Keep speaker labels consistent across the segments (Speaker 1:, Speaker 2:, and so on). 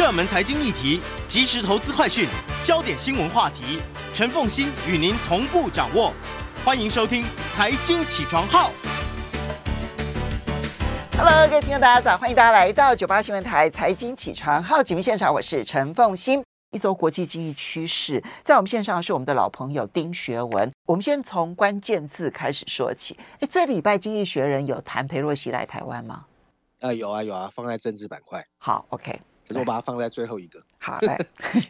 Speaker 1: 热门财经议题、即时投资快讯、焦点新闻话题，陈凤欣与您同步掌握。欢迎收听《财经起床号》。
Speaker 2: Hello，各位听众，大家早！欢迎大家来到九八新闻台《财经起床号》节目现场，我是陈凤欣。一周国际经济趋势，在我们线上是我们的老朋友丁学文。我们先从关键字开始说起。哎，这礼拜《经济学人》有谈裴洛西来台湾吗？
Speaker 3: 啊，有啊有啊，放在政治板块。
Speaker 2: 好，OK。
Speaker 3: 可是我把它放在最后一个。
Speaker 2: 好，来，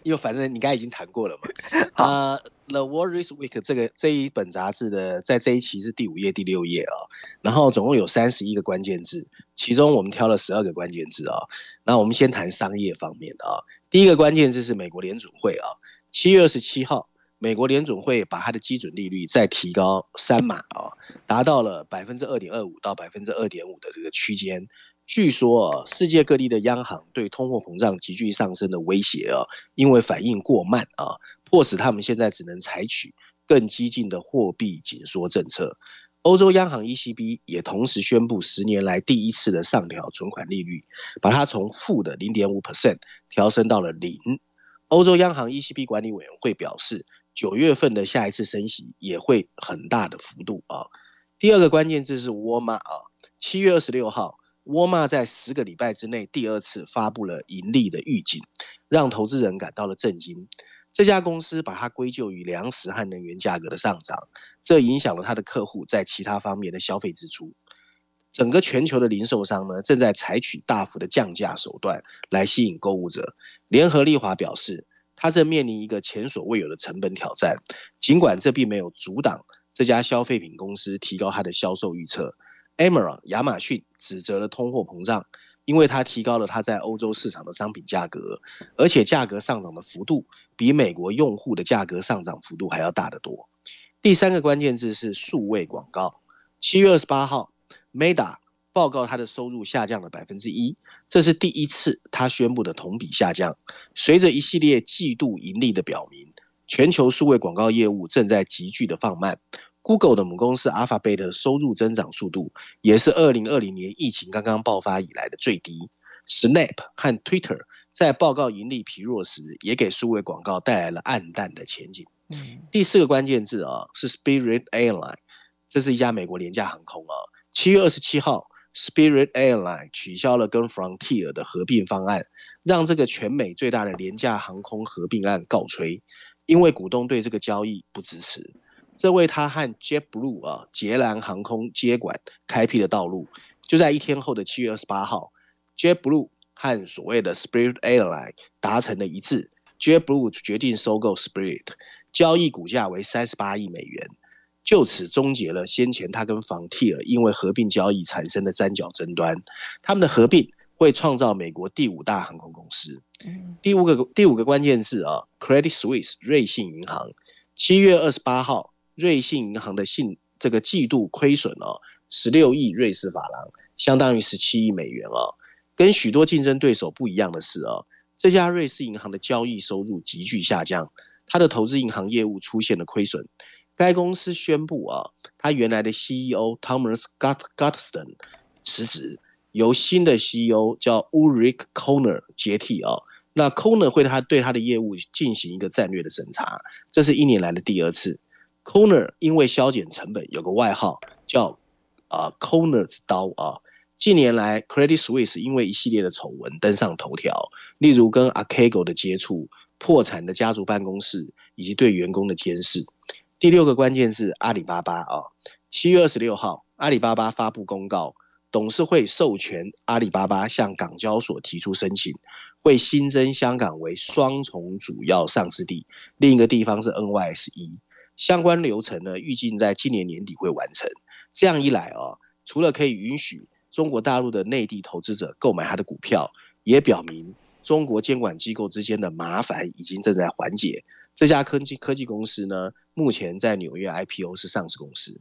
Speaker 3: 因为反正你刚才已经谈过了嘛。啊，《The This Week》这个这一本杂志的，在这一期是第五页、第六页啊。然后总共有三十一个关键字，其中我们挑了十二个关键字啊。那我们先谈商业方面的啊。第一个关键字是美国联准会啊，七月二十七号，美国联准会把它的基准利率再提高三码啊，达到了百分之二点二五到百分之二点五的这个区间。据说啊，世界各地的央行对通货膨胀急剧上升的威胁啊，因为反应过慢啊，迫使他们现在只能采取更激进的货币紧缩政策。欧洲央行 ECB 也同时宣布十年来第一次的上调存款利率，把它从负的零点五 percent 调升到了零。欧洲央行 ECB 管理委员会表示，九月份的下一次升息也会很大的幅度啊。第二个关键字是沃尔玛啊，七月二十六号，沃尔玛在十个礼拜之内第二次发布了盈利的预警，让投资人感到了震惊。这家公司把它归咎于粮食和能源价格的上涨，这影响了他的客户在其他方面的消费支出。整个全球的零售商呢，正在采取大幅的降价手段来吸引购物者。联合利华表示，他正面临一个前所未有的成本挑战，尽管这并没有阻挡这家消费品公司提高它的销售预测。Amazon 亚马逊指责了通货膨胀。因为它提高了它在欧洲市场的商品价格，而且价格上涨的幅度比美国用户的价格上涨幅度还要大得多。第三个关键字是数位广告。七月二十八号，Meta 报告它的收入下降了百分之一，这是第一次它宣布的同比下降。随着一系列季度盈利的表明，全球数位广告业务正在急剧的放慢。Google 的母公司 Alphabet 收入增长速度也是二零二零年疫情刚刚爆发以来的最低。Snap 和 Twitter 在报告盈利疲弱时，也给数位广告带来了暗淡的前景。嗯、第四个关键字啊是 Spirit Airline，这是一家美国廉价航空啊。七月二十七号，Spirit Airline 取消了跟 Frontier 的合并方案，让这个全美最大的廉价航空合并案告吹，因为股东对这个交易不支持。这为他和 JetBlue 啊，捷蓝航空接管开辟了道路。就在一天后的七月二十八号，JetBlue 和所谓的 Spirit Airline 达成了一致，JetBlue 决定收购 Spirit，交易股价为三十八亿美元，就此终结了先前他跟 Frontier 因为合并交易产生的三角争端。他们的合并会创造美国第五大航空公司。第五个第五个关键字啊，Credit Suisse 瑞信银行，七月二十八号。瑞信银行的信这个季度亏损哦，十六亿瑞士法郎，相当于十七亿美元哦。跟许多竞争对手不一样的是哦，这家瑞士银行的交易收入急剧下降，它的投资银行业务出现了亏损。该公司宣布啊，它原来的 CEO Thomas Gottstein 辞职，由新的 CEO 叫 Ulrich Körner 接替啊。那 Körner 会他对他的业务进行一个战略的审查，这是一年来的第二次。Corner 因为削减成本，有个外号叫啊 Corner's 刀啊。近年来，Credit Suisse 因为一系列的丑闻登上头条，例如跟 Archegos 的接触、破产的家族办公室以及对员工的监视。第六个关键字阿里巴巴啊，七月二十六号，阿里巴巴发布公告，董事会授权阿里巴巴向港交所提出申请，会新增香港为双重主要上市地，另一个地方是 NYSE。相关流程呢，预计在今年年底会完成。这样一来啊，除了可以允许中国大陆的内地投资者购买它的股票，也表明中国监管机构之间的麻烦已经正在缓解。这家科技科技公司呢，目前在纽约 IPO 是上市公司。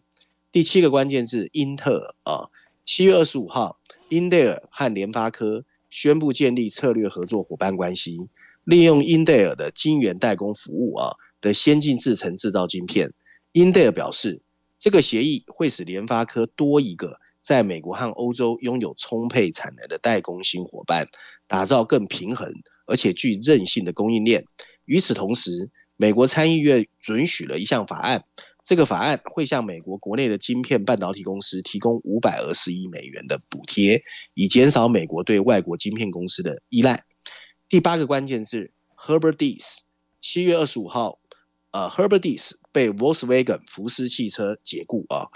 Speaker 3: 第七个关键字，英特尔啊，七月二十五号，英特尔和联发科宣布建立策略合作伙伴关系，利用英特尔的晶圆代工服务啊。的先进制程制造晶片，英特尔表示，这个协议会使联发科多一个在美国和欧洲拥有充沛产能的代工新伙伴，打造更平衡而且具韧性的供应链。与此同时，美国参议院准许了一项法案，这个法案会向美国国内的晶片半导体公司提供五百二十亿美元的补贴，以减少美国对外国晶片公司的依赖。第八个关键字：Herbert Diess。七月二十五号，呃，Herbert Dis 被 Volkswagen 福斯汽车解雇啊。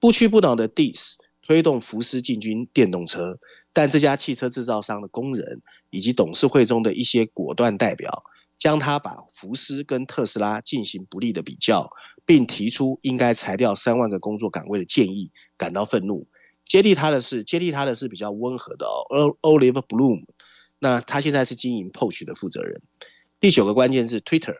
Speaker 3: 不屈不挠的 diss 推动福斯进军电动车，但这家汽车制造商的工人以及董事会中的一些果断代表。将他把福斯跟特斯拉进行不利的比较，并提出应该裁掉三万个工作岗位的建议，感到愤怒。接替他的是接替他的是比较温和的哦，Oliver Bloom。那他现在是经营 Porsche 的负责人。第九个关键是 Twitter。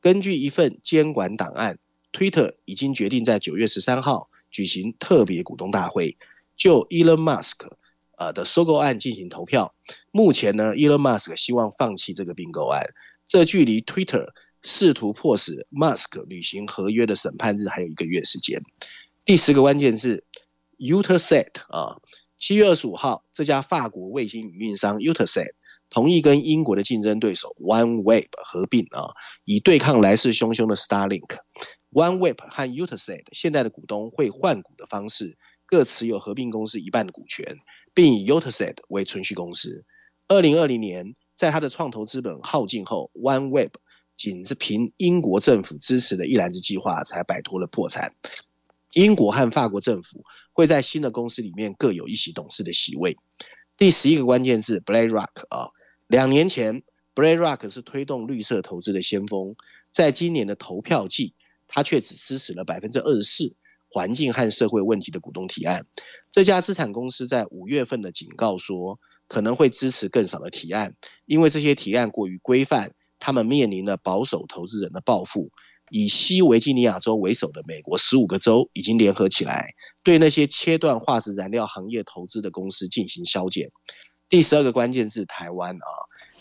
Speaker 3: 根据一份监管档案，Twitter 已经决定在九月十三号举行特别股东大会，就 Elon Musk 呃的收购案进行投票。目前呢，Elon Musk 希望放弃这个并购案。这距离 Twitter 试图迫使 Musk 履行合约的审判日还有一个月时间。第十个关键是 Eutelsat 啊，七月二十五号，这家法国卫星运营商 Eutelsat 同意跟英国的竞争对手 OneWeb 合并啊，以对抗来势汹汹的 Starlink。OneWeb 和 Eutelsat 现在的股东会换股的方式，各持有合并公司一半的股权，并以 Eutelsat 为存续公司。二零二零年。在他的创投资本耗尽后，OneWeb 仅是凭英国政府支持的一揽子计划才摆脱了破产。英国和法国政府会在新的公司里面各有一席董事的席位。第十一个关键字，BlackRock 啊，两年前，BlackRock 是推动绿色投资的先锋，在今年的投票季，他却只支持了百分之二十四环境和社会问题的股东提案。这家资产公司在五月份的警告说，可能会支持更少的提案，因为这些提案过于规范，他们面临了保守投资人的报复。以西维吉尼亚州为首的美国十五个州已经联合起来，对那些切断化石燃料行业投资的公司进行削减。第十二个关键字：台湾啊，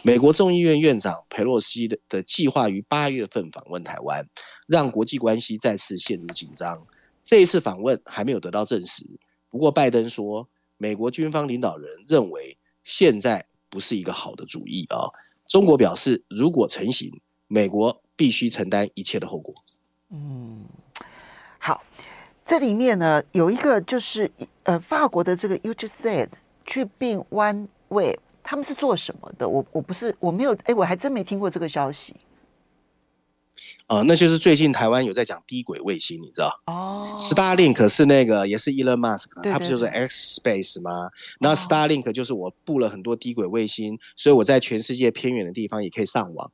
Speaker 3: 美国众议院院长裴洛西的的计划于八月份访问台湾，让国际关系再次陷入紧张。这一次访问还没有得到证实，不过拜登说，美国军方领导人认为。现在不是一个好的主意啊！中国表示，如果成行，美国必须承担一切的后果。
Speaker 2: 嗯，好，这里面呢有一个就是呃，法国的这个 Eutelsat 去并 OneWeb，他们是做什么的？我我不是我没有哎，我还真没听过这个消息。
Speaker 3: 呃，那就是最近台湾有在讲低轨卫星，你知道？哦，Starlink 是那个也是 Elon Musk，对对对，他不就是 X Space 吗？那 Starlink 就是我布了很多低轨卫星，哦，所以我在全世界偏远的地方也可以上网。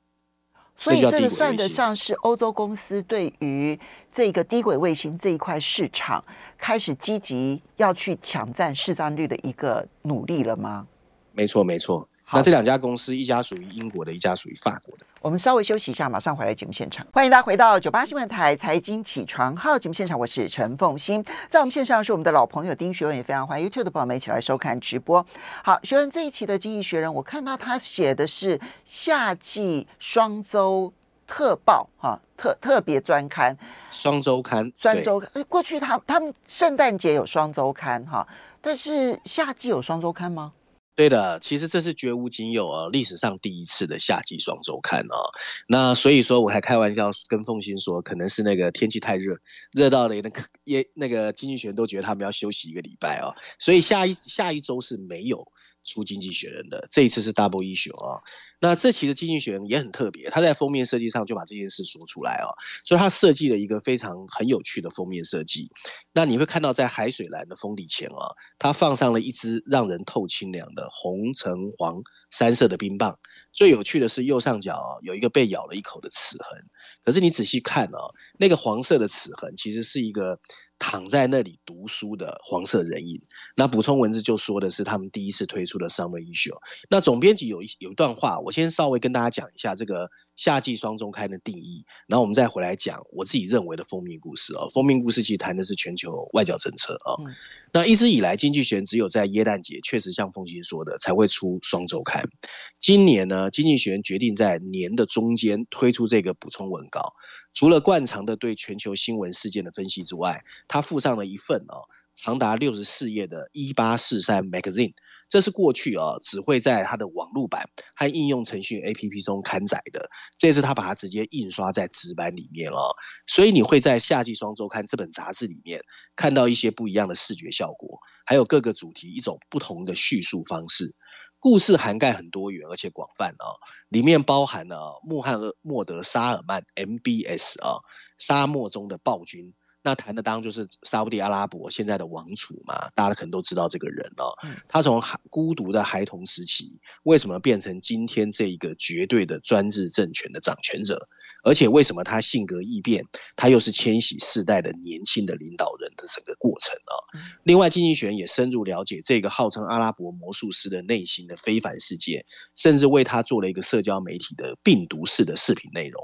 Speaker 2: 所以这个算得上是欧洲公司对于这个低轨卫星这一块市场开始积极要去抢占市占率的一个努力了吗？
Speaker 3: 没错，没错。那这两家公司，一家属于英国的，一家属于法国的。
Speaker 2: 我们稍微休息一下，马上回来节目现场。欢迎大家回到九八新闻台财经起床号节目现场，我是陈凤欣。在我们线上是我们的老朋友丁学文，也非常欢迎 YouTube 的朋友们一起来收看直播。好，学文这一期的《经济学人》，我看到他写的是夏季双周特报哈，特特别专刊，
Speaker 3: 双周刊，
Speaker 2: 双周刊。过去他他们圣诞节有双周刊哈，但是夏季有双周刊吗？
Speaker 3: 对的，其实这是绝无仅有啊，历史上第一次的夏季双周刊哦。那所以说，我还开玩笑跟凤欣说，可能是那个天气太热，热到了那个也那个经济学都觉得他们要休息一个礼拜哦。所以下一下一周是没有。出经济学人的这一次是 double issue 啊，那这期的经济学人也很特别，他在封面设计上就把这件事说出来哦，所以他设计了一个非常很有趣的封面设计。那你会看到在海水蓝的封底前啊，他放上了一只让人透清凉的红、橙、黄三色的冰棒。最有趣的是右上角有一个被咬了一口的齿痕，可是你仔细看哦，那个黄色的齿痕其实是一个。躺在那里读书的黄色人影。那补充文字就说的是他们第一次推出的 Summer Issue。那总编辑有一有一段话，我先稍微跟大家讲一下这个夏季双周刊的定义，然后我们再回来讲我自己认为的封面故事哦。封面故事其实谈的是全球外交政策啊。嗯那一直以来，经济学人只有在耶诞节，确实像凤馨说的，才会出双周刊。今年呢，经济学人决定在年的中间推出这个补充文稿。除了惯常的对全球新闻事件的分析之外，它附上了一份哦，长达六十四页的《一八四三 Magazine》。这是过去啊，只会在它的网络版和应用程序 APP 中刊载的。这次他把它直接印刷在纸板里面哦，所以你会在《夏季双周刊》这本杂志里面看到一些不一样的视觉效果，还有各个主题一种不同的叙述方式。故事涵盖很多元而且广泛啊，里面包含了穆罕默德·沙尔曼 （MBS） 啊，沙漠中的暴君。那谈的当然就是沙乌地阿拉伯现在的王储嘛，大家可能都知道这个人哦。他从孤独的孩童时期，为什么变成今天这一个绝对的专制政权的掌权者？而且为什么他性格异变？他又是千禧世代的年轻的领导人的整个过程啊。另外，经济学也深入了解这个号称阿拉伯魔术师的内心的非凡世界，甚至为他做了一个社交媒体的病毒式的视频内容。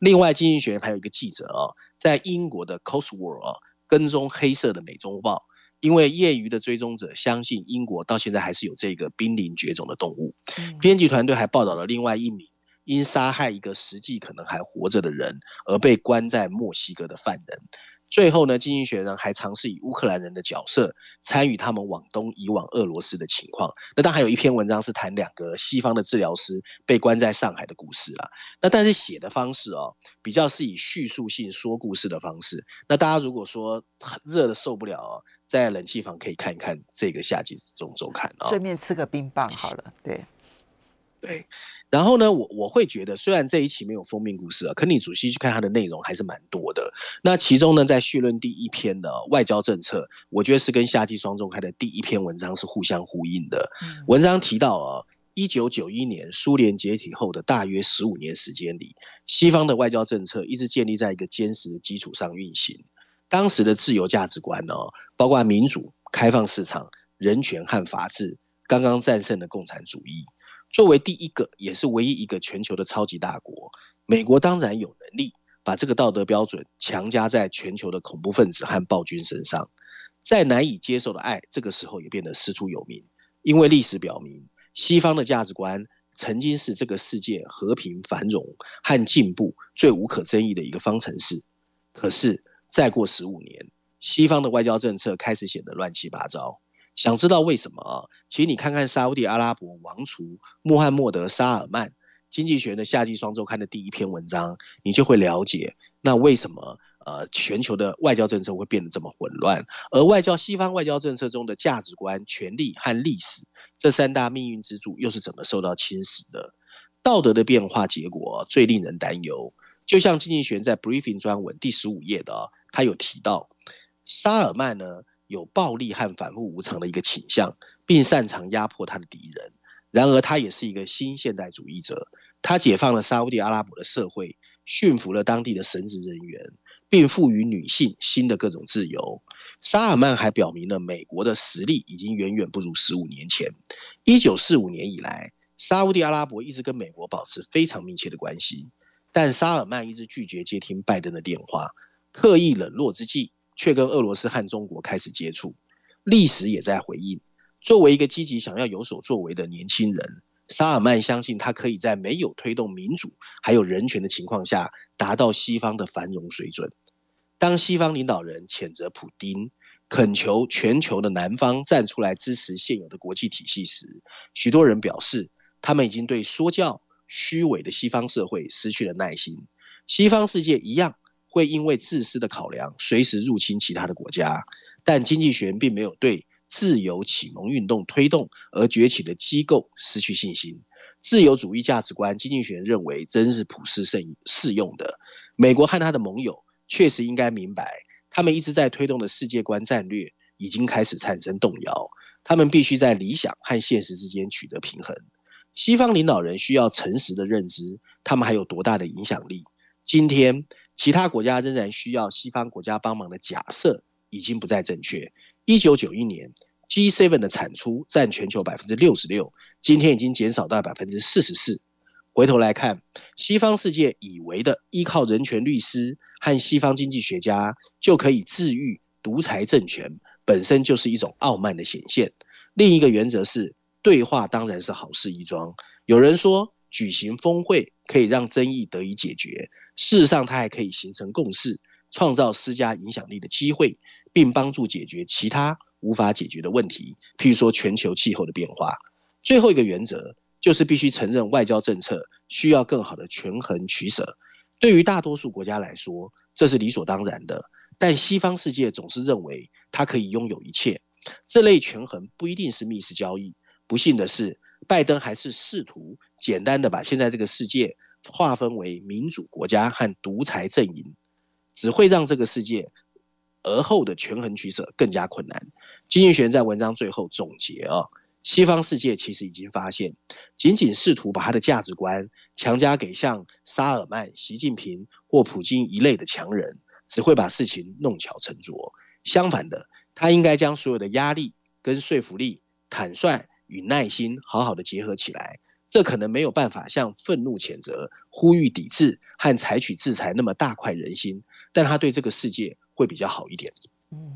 Speaker 3: 另外，经济学还有一个记者啊，在英国的 Cotswold 啊跟踪黑色的美洲豹，因为业余的追踪者相信英国到现在还是有这个濒临绝种的动物。编辑团队还报道了另外一名。因杀害一个实际可能还活着的人而被关在墨西哥的犯人，最后呢，经济学人还尝试以乌克兰人的角色参与他们往东移往俄罗斯的情况。那当然还有一篇文章是谈两个西方的治疗师被关在上海的故事啦。那但是写的方式哦，比较是以叙述性说故事的方式。那大家如果说热的受不了哦，在冷气房可以看一看这个夏季中周刊啊，
Speaker 2: 顺便吃个冰棒好了，对。
Speaker 3: 对，然后呢，我我会觉得，虽然这一期没有封面故事啊，可你仔细去看它的内容还是蛮多的。那其中呢，在序论第一篇的外交政策，我觉得是跟夏季双周刊的第一篇文章是互相呼应的。文章提到啊，一九九一年苏联解体后的大约十五年时间里，西方的外交政策一直建立在一个坚实的基础上运行。当时的自由价值观呢，包括民主、开放市场、人权和法治，刚刚战胜了共产主义。作为第一个也是唯一一个全球的超级大国，美国当然有能力把这个道德标准强加在全球的恐怖分子和暴君身上。再难以接受的爱，这个时候也变得师出有名。因为历史表明，西方的价值观曾经是这个世界和平、繁荣和进步最无可争议的一个方程式。可是，再过十五年，西方的外交政策开始显得乱七八糟。想知道为什么啊？其实你看看沙乌地阿拉伯王储穆罕默德·沙尔曼，经济学的夏季双周刊的第一篇文章，你就会了解那为什么呃全球的外交政策会变得这么混乱，而外交西方外交政策中的价值观、权力和历史这三大命运支柱又是怎么受到侵蚀的？道德的变化结果最令人担忧。就像经济学人在 briefing 专文第十五页的，他有提到沙尔曼呢，有暴力和反复无常的一个倾向，并擅长压迫他的敌人。然而，他也是一个新现代主义者。他解放了沙乌地阿拉伯的社会，驯服了当地的神职人员，并赋予女性新的各种自由。沙尔曼还表明了美国的实力已经远远不如十五年前。一九四五年以来，沙乌地阿拉伯一直跟美国保持非常密切的关系，但沙尔曼一直拒绝接听拜登的电话，刻意冷落之际。却跟俄罗斯和中国开始接触，历史也在回应。作为一个积极想要有所作为的年轻人，沙尔曼相信他可以在没有推动民主还有人权的情况下，达到西方的繁荣水准。当西方领导人谴责普丁，恳求全球的南方站出来支持现有的国际体系时，许多人表示，他们已经对说教、虚伪的西方社会失去了耐心。西方世界一样。会因为自私的考量，随时入侵其他的国家，但经济学人并没有对自由启蒙运动推动而崛起的机构失去信心。自由主义价值观，经济学人认为真是普世适适用的。美国和他的盟友确实应该明白，他们一直在推动的世界观战略已经开始产生动摇。他们必须在理想和现实之间取得平衡。西方领导人需要诚实的认知，他们还有多大的影响力。今天。其他国家仍然需要西方国家帮忙的假设已经不再正确。一九九一年，G7 的产出占全球百分之六十六，今天已经减少到百分之四十四。回头来看，西方世界以为的依靠人权律师和西方经济学家就可以治愈独裁政权，本身就是一种傲慢的显现。另一个原则是，对话当然是好事一桩。有人说，举行峰会可以让争议得以解决。事实上，它还可以形成共识，创造施加影响力的机会，并帮助解决其他无法解决的问题，譬如说全球气候的变化。最后一个原则就是必须承认外交政策需要更好的权衡取舍。对于大多数国家来说，这是理所当然的。但西方世界总是认为它可以拥有一切，这类权衡不一定是密室交易。不幸的是，拜登还是试图简单的把现在这个世界划分为民主国家和独裁阵营，只会让这个世界而后的权衡取舍更加困难。经济学人在文章最后总结啊，西方世界其实已经发现，仅仅试图把他的价值观强加给像沙尔曼、习近平或普京一类的强人，只会把事情弄巧成拙。相反的，他应该将所有的压力跟说服力、坦率与耐心好好的结合起来。这可能没有办法像愤怒谴责、呼吁抵制和采取制裁那么大快人心，但他对这个世界会比较好一点。
Speaker 2: 嗯，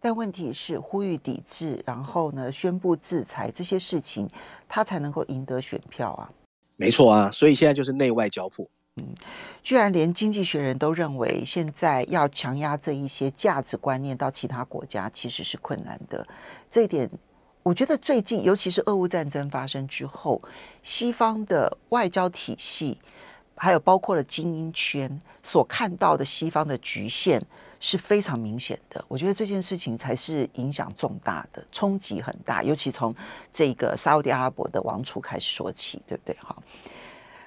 Speaker 2: 但问题是呼吁抵制，然后呢，宣布制裁这些事情，他才能够赢得选票啊。
Speaker 3: 没错啊，所以现在就是内外交迫。
Speaker 2: 嗯，居然连经济学人都认为，现在要强压这一些价值观念到其他国家，其实是困难的。这一点。我觉得最近，尤其是俄乌战争发生之后，西方的外交体系，还有包括了精英圈所看到的西方的局限是非常明显的。我觉得这件事情才是影响重大的，冲击很大。尤其从这个沙乌地阿拉伯的王储开始说起，对不对？好，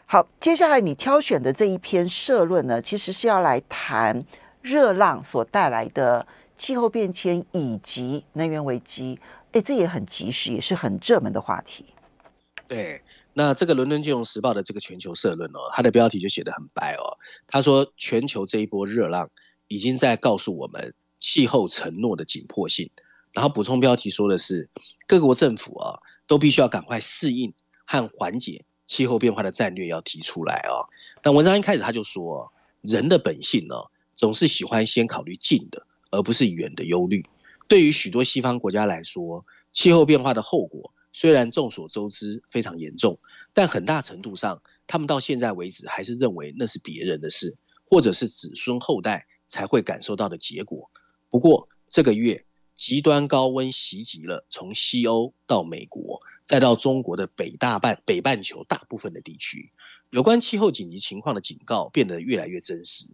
Speaker 2: 好，接下来你挑选的这一篇社论呢，其实是要来谈热浪所带来的气候变迁以及能源危机。哎，这也很及时，也是很热门的话题。
Speaker 3: 对，那这个《伦敦金融时报》的这个全球社论哦，它的标题就写得很白哦。他说，全球这一波热浪已经在告诉我们气候承诺的紧迫性。然后补充标题说的是，各国政府啊，都必须要赶快适应和缓解气候变化的战略要提出来哦。那文章一开始他就说，人的本性呢，总是喜欢先考虑近的，而不是远的忧虑。对于许多西方国家来说，气候变化的后果虽然众所周知非常严重，但很大程度上，他们到现在为止还是认为那是别人的事，或者是子孙后代才会感受到的结果。不过这个月极端高温袭击了从西欧到美国，再到中国的北大半北半球大部分的地区，有关气候紧急情况的警告变得越来越真实，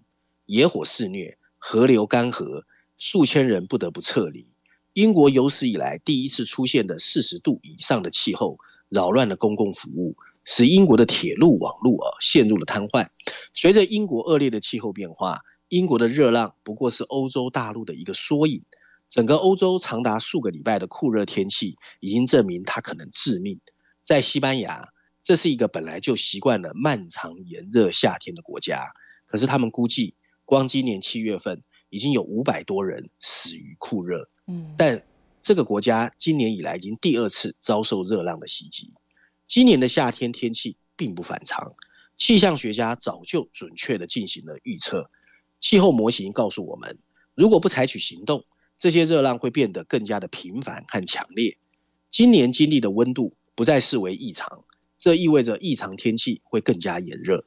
Speaker 3: 野火肆虐，河流干涸。数千人不得不撤离。英国有史以来第一次出现的四十度以上的气候，扰乱了公共服务，使英国的铁路网络啊陷入了瘫痪。随着英国恶劣的气候变化，英国的热浪不过是欧洲大陆的一个缩影。整个欧洲长达数个礼拜的酷热天气，已经证明它可能致命。在西班牙，这是一个本来就习惯了漫长炎热夏天的国家，可是他们估计，光今年七月份。已经有五百多人死于酷热，嗯，但这个国家今年以来已经第二次遭受热浪的袭击。今年的夏天天气并不反常，气象学家早就准确的进行了预测。气候模型告诉我们，如果不采取行动，这些热浪会变得更加的频繁和强烈。今年经历的温度不再视为异常，这意味着异常天气会更加炎热，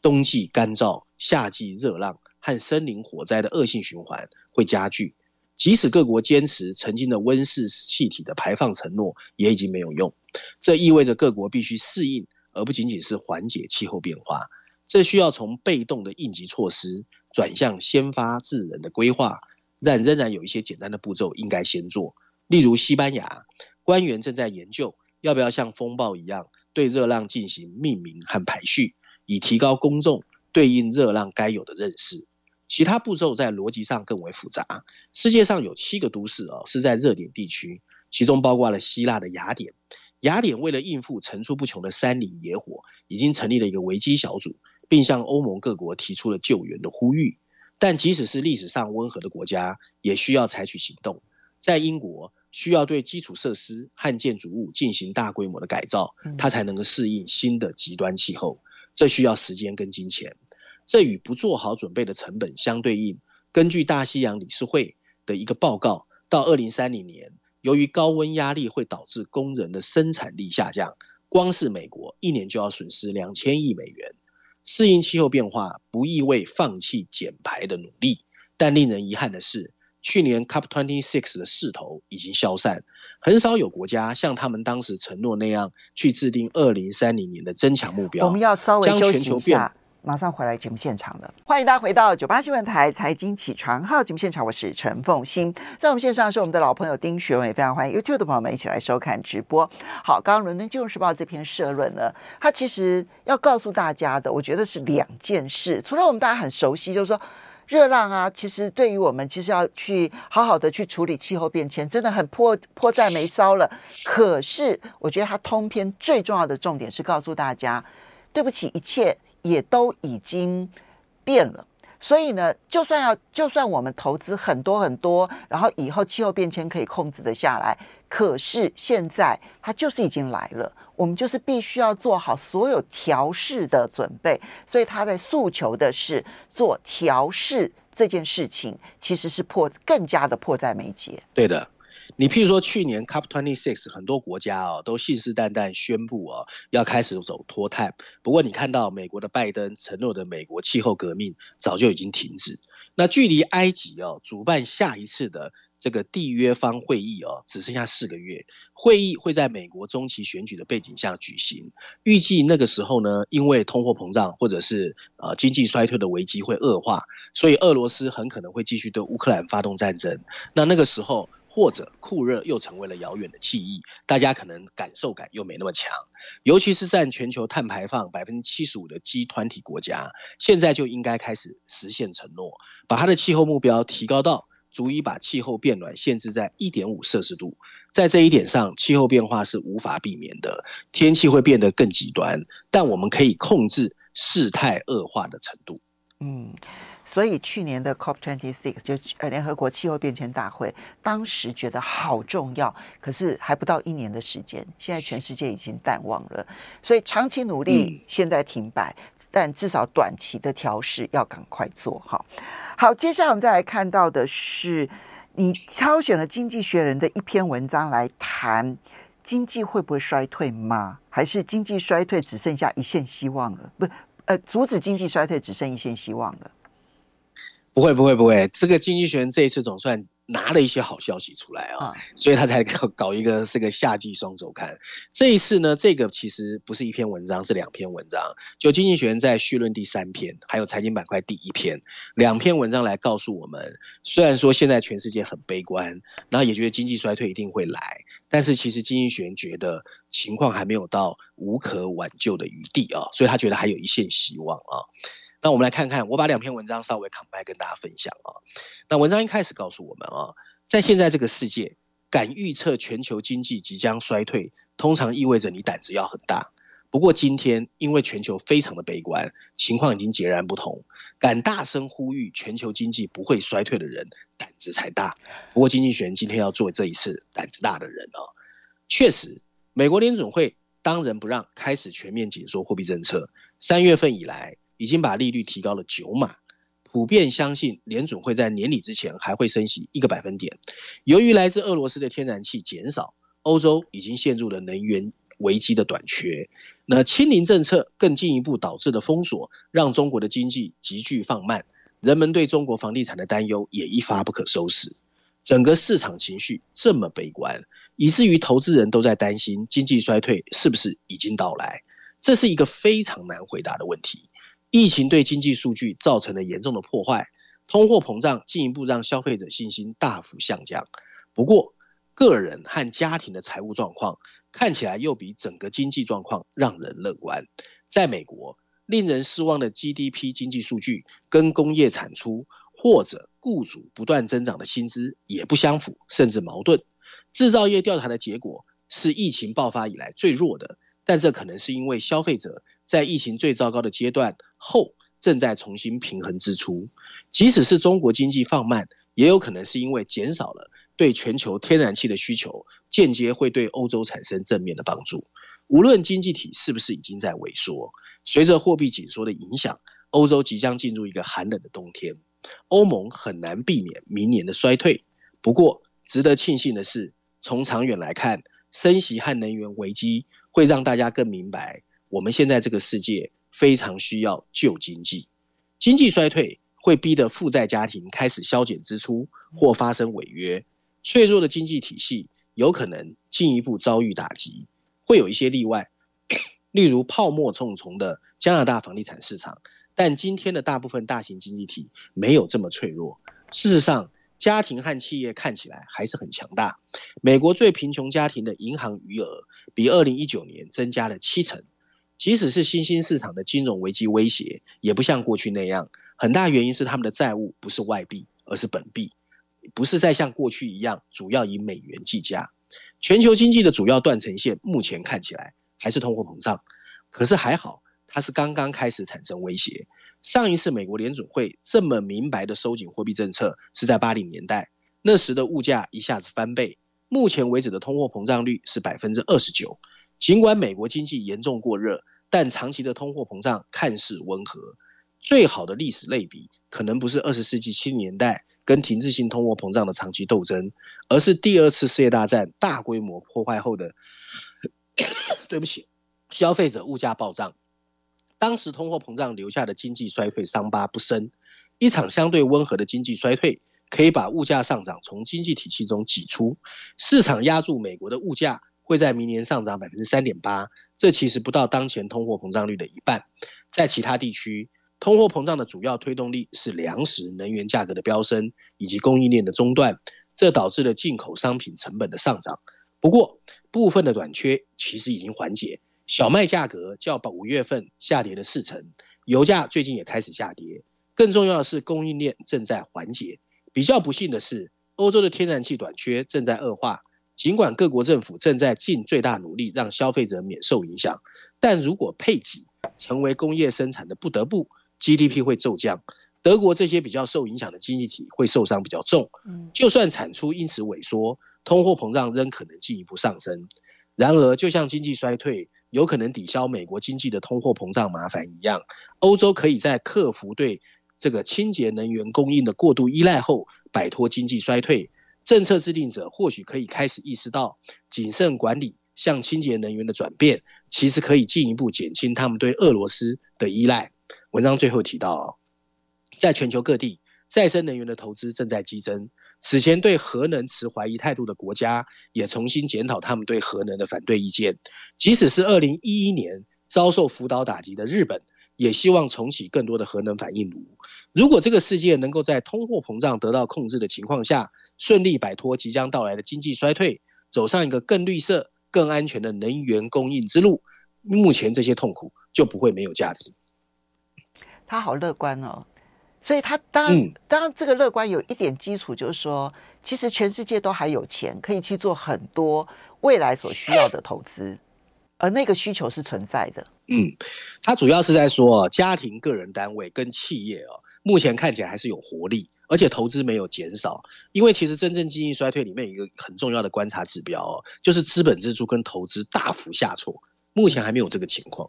Speaker 3: 冬季干燥，夏季热浪。和森林火灾的恶性循环会加剧，即使各国坚持曾经的温室气体的排放承诺，也已经没有用。这意味着各国必须适应，而不仅仅是缓解气候变化。这需要从被动的应急措施转向先发制人的规划，但仍然有一些简单的步骤应该先做。例如，西班牙官员正在研究要不要像风暴一样对热浪进行命名和排序，以提高公众对应热浪该有的认识。其他步骤在逻辑上更为复杂。世界上有七个都市哦，是在热点地区，其中包括了希腊的雅典。雅典为了应付层出不穷的山林野火，已经成立了一个危机小组，并向欧盟各国提出了救援的呼吁。但即使是历史上温和的国家，也需要采取行动。在英国，需要对基础设施和建筑物进行大规模的改造，它才能够适应新的极端气候。这需要时间跟金钱。这与不做好准备的成本相对应。根据大西洋理事会的一个报告，到二零三零年，由于高温压力会导致工人的生产力下降，光是美国一年就要损失两千亿美元。适应气候变化不意味放弃减排的努力，但令人遗憾的是，去年 COP26 的势头已经消散，很少有国家像他们当时承诺那样去制定二零三零年的增强目标。
Speaker 2: 我们要稍微休息一下。马上回来节目现场了，欢迎大家回到九八新闻台财经起床号节目现场，我是陈凤欣，在我们线上是我们的老朋友丁学文，也非常欢迎 YouTube 的朋友们一起来收看直播。好，刚刚伦敦金融时报这篇社论呢，它其实要告诉大家的，我觉得是两件事。除了我们大家很熟悉，就是说热浪啊，其实对于我们其实要去好好的去处理气候变迁，真的很迫迫在眉梢了。可是我觉得它通篇最重要的重点是告诉大家，对不起，一切。也都已经变了，所以呢，就算要，就算我们投资很多很多，然后以后气候变迁可以控制得下来，可是现在它就是已经来了，我们就是必须要做好所有调试的准备。所以他在诉求的是做调试这件事情，其实是迫更加的迫在眉睫。
Speaker 3: 对的。你譬如说，去年 COP26 很多国家哦都信誓旦旦宣布哦要开始走脱碳，不过你看到美国的拜登承诺的美国气候革命早就已经停止。那距离埃及哦主办下一次的这个缔约方会议哦只剩下四个月，会议会在美国中期选举的背景下举行，预计那个时候呢，因为通货膨胀或者是呃经济衰退的危机会恶化，所以俄罗斯很可能会继续对乌克兰发动战争。那那个时候。或者酷热又成为了遥远的记忆，大家可能感受感又没那么强，尤其是占全球碳排放百分之七十五的 G 团体国家，现在就应该开始实现承诺，把它的气候目标提高到足以把气候变暖限制在一点五摄氏度。在这一点上，气候变化是无法避免的，天气会变得更极端，但我们可以控制事态恶化的程度。
Speaker 2: 嗯。所以去年的 COP26 就呃联合国气候变迁大会，当时觉得好重要，可是还不到一年的时间，现在全世界已经淡忘了。所以长期努力现在停摆，但至少短期的调试要赶快做好。好，接下来我们再来看到的是，你挑选了《经济学人》的一篇文章来谈经济会不会衰退吗？还是经济衰退只剩下一线希望了？不，呃，阻止经济衰退只剩一线希望了。
Speaker 3: 不会不会不会，这个经济学人这一次总算拿了一些好消息出来啊，所以他才搞搞一个这个夏季双周刊。这一次呢，这个其实不是一篇文章，是两篇文章。就经济学人在序论第三篇，还有财经板块第一篇，两篇文章来告诉我们，虽然说现在全世界很悲观，然后也觉得经济衰退一定会来，但是其实经济学人觉得情况还没有到无可挽救的余地啊，所以他觉得还有一线希望啊。那我们来看看，我把两篇文章稍微 combine 跟大家分享啊。那文章一开始告诉我们啊，在现在这个世界，敢预测全球经济即将衰退，通常意味着你胆子要很大。不过今天，因为全球非常的悲观，情况已经截然不同。敢大声呼吁全球经济不会衰退的人，胆子才大。不过经济学人今天要做这一次胆子大的人啊，确实，美国联总会当仁不让，开始全面紧缩货币政策。三月份以来，已经把利率提高了九码，普遍相信联准会在年底之前还会升息一个百分点。由于来自俄罗斯的天然气减少，欧洲已经陷入了能源危机的短缺。那清零政策更进一步导致的封锁，让中国的经济急剧放慢，人们对中国房地产的担忧也一发不可收拾。整个市场情绪这么悲观，以至于投资人都在担心经济衰退是不是已经到来？这是一个非常难回答的问题。疫情对经济数据造成了严重的破坏，通货膨胀进一步让消费者信心大幅下降。不过，个人和家庭的财务状况看起来又比整个经济状况让人乐观。在美国，令人失望的 GDP 经济数据跟工业产出或者雇主不断增长的薪资也不相符，甚至矛盾。制造业调查的结果是疫情爆发以来最弱的，但这可能是因为消费者。在疫情最糟糕的阶段后，正在重新平衡支出。即使是中国经济放慢，也有可能是因为减少了对全球天然气的需求，间接会对欧洲产生正面的帮助。无论经济体是不是已经在萎缩，随着货币紧缩的影响，欧洲即将进入一个寒冷的冬天。欧盟很难避免明年的衰退。不过，值得庆幸的是，从长远来看，升息和能源危机会让大家更明白。我们现在这个世界非常需要救经济，经济衰退会逼得负债家庭开始削减支出或发生违约，脆弱的经济体系有可能进一步遭遇打击。会有一些例外，例如泡沫重重的加拿大房地产市场，但今天的大部分大型经济体没有这么脆弱。事实上，家庭和企业看起来还是很强大。美国最贫穷家庭的银行余额比二零一九年增加了七成，即使是新兴市场的金融危机威胁，也不像过去那样。很大原因是他们的债务不是外币，而是本币，不是再像过去一样主要以美元计价。全球经济的主要断层线目前看起来还是通货膨胀，可是还好，它是刚刚开始产生威胁。上一次美国联准会这么明白的收紧货币政策是在八零年代，那时的物价一下子翻倍。目前为止的通货膨胀率是百分之二十九。尽管美国经济严重过热，但长期的通货膨胀看似温和。最好的历史类比可能不是二十世纪七零年代跟停滞性通货膨胀的长期斗争，而是第二次世界大战大规模破坏后的，对不起，消费者物价暴涨。当时通货膨胀留下的经济衰退伤疤不深，一场相对温和的经济衰退可以把物价上涨从经济体系中挤出。市场压住美国的物价会在明年上涨百分之三点八，这其实不到当前通货膨胀率的一半。在其他地区，通货膨胀的主要推动力是粮食、能源价格的飙升以及供应链的中断，这导致了进口商品成本的上涨。不过，部分的短缺其实已经缓解。小麦价格较五月份下跌了四成，油价最近也开始下跌。更重要的是，供应链正在缓解。比较不幸的是，欧洲的天然气短缺正在恶化。尽管各国政府正在尽最大努力让消费者免受影响，但如果配给成为工业生产的不得不，GDP 会骤降。德国这些比较受影响的经济体会受伤比较重。就算产出因此萎缩，通货膨胀仍可能进一步上升。然而，就像经济衰退有可能抵消美国经济的通货膨胀麻烦一样，欧洲可以在克服对这个清洁能源供应的过度依赖后，摆脱经济衰退。政策制定者或许可以开始意识到，谨慎管理向清洁能源的转变，其实可以进一步减轻他们对俄罗斯的依赖。文章最后提到，在全球各地，再生能源的投资正在激增。此前对核能持怀疑态度的国家，也重新检讨他们对核能的反对意见。即使是二零一一年遭受福岛打击的日本，也希望重启更多的核能反应炉。如果这个世界能够在通货膨胀得到控制的情况下，顺利摆脱即将到来的经济衰退，走上一个更绿色、更安全的能源供应之路，目前这些痛苦就不会没有价值。
Speaker 2: 他好乐观哦。所以他当然，嗯、当然，这个乐观有一点基础，就是说，其实全世界都还有钱可以去做很多未来所需要的投资，而那个需求是存在的。
Speaker 3: 嗯，他主要是在说，家庭、个人单位跟企业哦，目前看起来还是有活力，而且投资没有减少。因为其实真正经济衰退里面有一个很重要的观察指标哦，就是资本支出跟投资大幅下挫，目前还没有这个情况。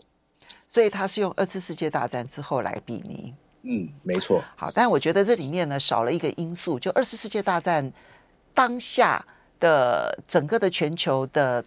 Speaker 2: 所以他是用二次世界大战之后来比拟。
Speaker 3: 嗯，没错。
Speaker 2: 好，但我觉得这里面呢少了一个因素，就二次世界大战当下的整个的全球的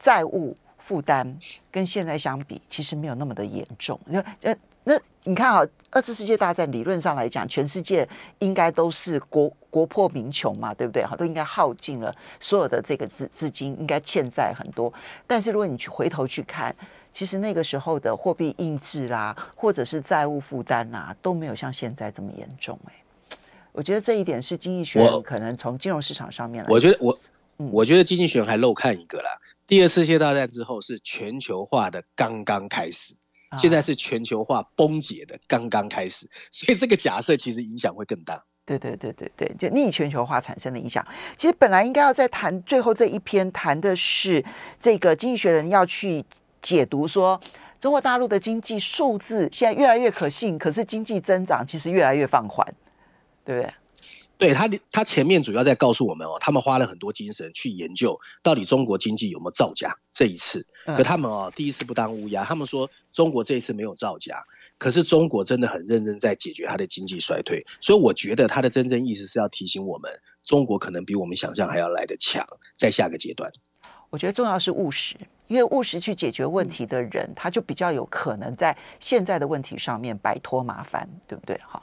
Speaker 2: 债务负担跟现在相比，其实没有那么的严重。那那那你看啊，二次世界大战理论上来讲，全世界应该都是国国破民穷嘛，对不对？哈，都应该耗尽了所有的这个资资金，应该欠债很多。但是如果你去回头去看，其实那个时候的货币印制啦，或者是债务负担啦，都没有像现在这么严重哎。我觉得这一点是经济学人可能从金融市场上面来。
Speaker 3: 我觉得我，我觉得经济学人还漏看一个啦。第二次世界大战之后是全球化的刚刚开始，现在是全球化崩解的刚刚开始，所以这个假设其实影响会更大。
Speaker 2: 对对对对对，就逆全球化产生的影响。其实本来应该要在谈最后这一篇谈的是这个经济学人要去。解读说，中国大陆的经济数字现在越来越可信，可是经济增长其实越来越放缓，对不对？
Speaker 3: 对他，他前面主要在告诉我们哦，他们花了很多精神去研究到底中国经济有没有造假。这一次，可他们哦，第一次不当乌鸦，他们说中国这一次没有造假，可是中国真的很认真在解决它的经济衰退。所以我觉得它的真正意思是要提醒我们，中国可能比我们想象还要来得强，在下个阶段。
Speaker 2: 我觉得重要是务实。因为务实去解决问题的人，他就比较有可能在现在的问题上面摆脱麻烦，对不对？好，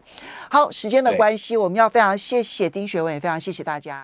Speaker 2: 好，时间的关系，我们要非常谢谢丁学文，也非常谢谢大家。